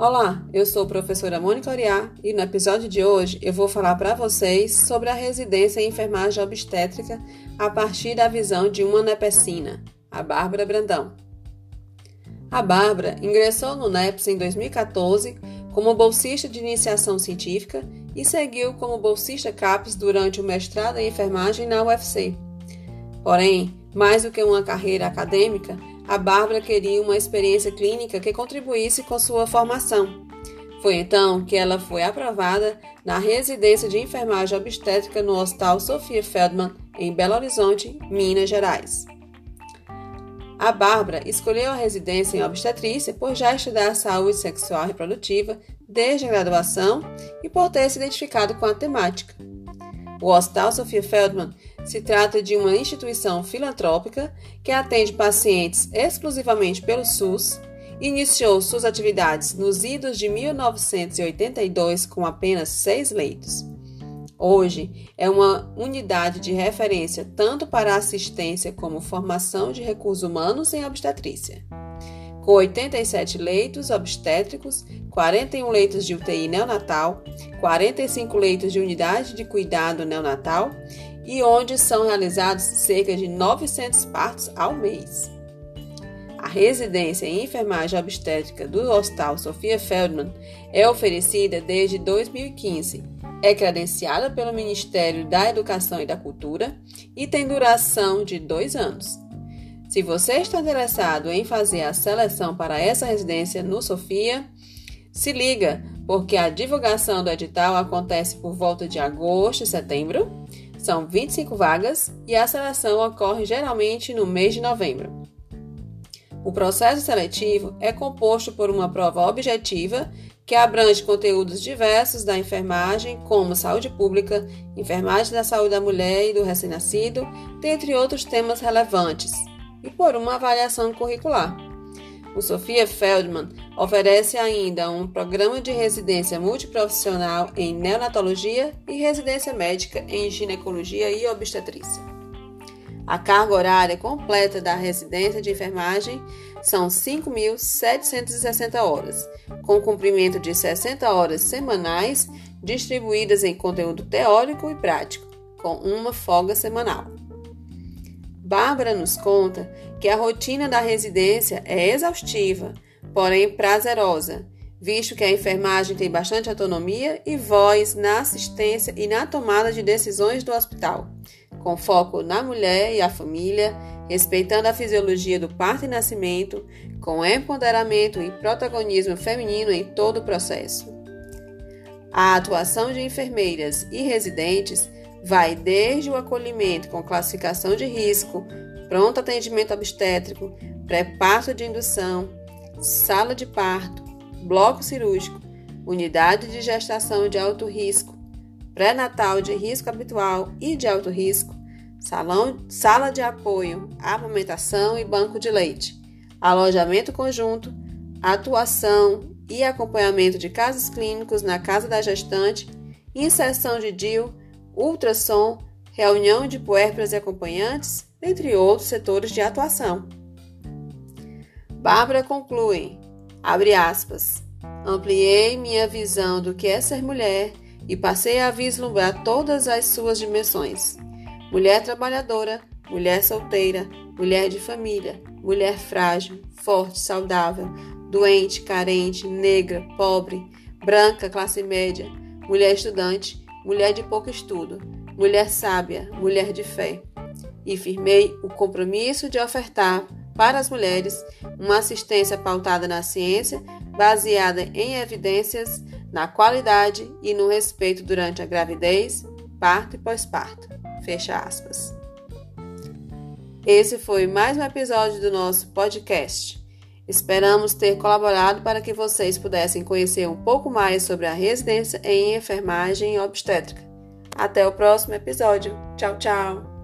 Olá, eu sou a professora Mônica Oriá e no episódio de hoje eu vou falar para vocês sobre a residência em enfermagem obstétrica a partir da visão de uma nepecina, a Bárbara Brandão. A Bárbara ingressou no NEPS em 2014 como bolsista de iniciação científica e seguiu como bolsista CAPES durante o mestrado em enfermagem na UFC. Porém, mais do que uma carreira acadêmica, a Bárbara queria uma experiência clínica que contribuísse com sua formação. Foi então que ela foi aprovada na residência de enfermagem obstétrica no Hospital Sofia Feldman, em Belo Horizonte, Minas Gerais. A Bárbara escolheu a residência em obstetrícia por já estudar saúde sexual e reprodutiva desde a graduação e por ter se identificado com a temática. O Hospital Sofia Feldman se trata de uma instituição filantrópica que atende pacientes exclusivamente pelo SUS. Iniciou suas atividades nos idos de 1982 com apenas seis leitos. Hoje é uma unidade de referência tanto para assistência como formação de recursos humanos em obstetrícia. Com 87 leitos obstétricos, 41 leitos de UTI neonatal, 45 leitos de unidade de cuidado neonatal e onde são realizados cerca de 900 partos ao mês. A residência em enfermagem obstétrica do Hospital Sofia Feldman é oferecida desde 2015 é credenciada pelo Ministério da Educação e da Cultura e tem duração de dois anos. Se você está interessado em fazer a seleção para essa residência no Sofia, se liga, porque a divulgação do edital acontece por volta de agosto e setembro. São 25 vagas e a seleção ocorre geralmente no mês de novembro. O processo seletivo é composto por uma prova objetiva que abrange conteúdos diversos da enfermagem, como saúde pública, enfermagem da saúde da mulher e do recém-nascido, dentre outros temas relevantes, e por uma avaliação curricular. O Sofia Feldman oferece ainda um programa de residência multiprofissional em neonatologia e residência médica em ginecologia e obstetrícia. A carga horária completa da residência de enfermagem são 5.760 horas, com cumprimento de 60 horas semanais distribuídas em conteúdo teórico e prático, com uma folga semanal. Bárbara nos conta que a rotina da residência é exaustiva, porém prazerosa, visto que a enfermagem tem bastante autonomia e voz na assistência e na tomada de decisões do hospital com foco na mulher e a família, respeitando a fisiologia do parto e nascimento, com empoderamento e protagonismo feminino em todo o processo. A atuação de enfermeiras e residentes vai desde o acolhimento com classificação de risco, pronto atendimento obstétrico, pré-parto de indução, sala de parto, bloco cirúrgico, unidade de gestação de alto risco, pré-natal de risco habitual e de alto risco, salão, sala de apoio, amamentação e banco de leite, alojamento conjunto, atuação e acompanhamento de casos clínicos na casa da gestante, inserção de DIL, ultrassom, reunião de puérperas e acompanhantes, entre outros setores de atuação. Bárbara conclui, abre aspas, ampliei minha visão do que é ser mulher e passei a vislumbrar todas as suas dimensões: mulher trabalhadora, mulher solteira, mulher de família, mulher frágil, forte, saudável, doente, carente, negra, pobre, branca, classe média, mulher estudante, mulher de pouco estudo, mulher sábia, mulher de fé. E firmei o compromisso de ofertar para as mulheres uma assistência pautada na ciência, baseada em evidências na qualidade e no respeito durante a gravidez, parto e pós-parto. Fecha aspas. Esse foi mais um episódio do nosso podcast. Esperamos ter colaborado para que vocês pudessem conhecer um pouco mais sobre a residência em enfermagem obstétrica. Até o próximo episódio. Tchau, tchau!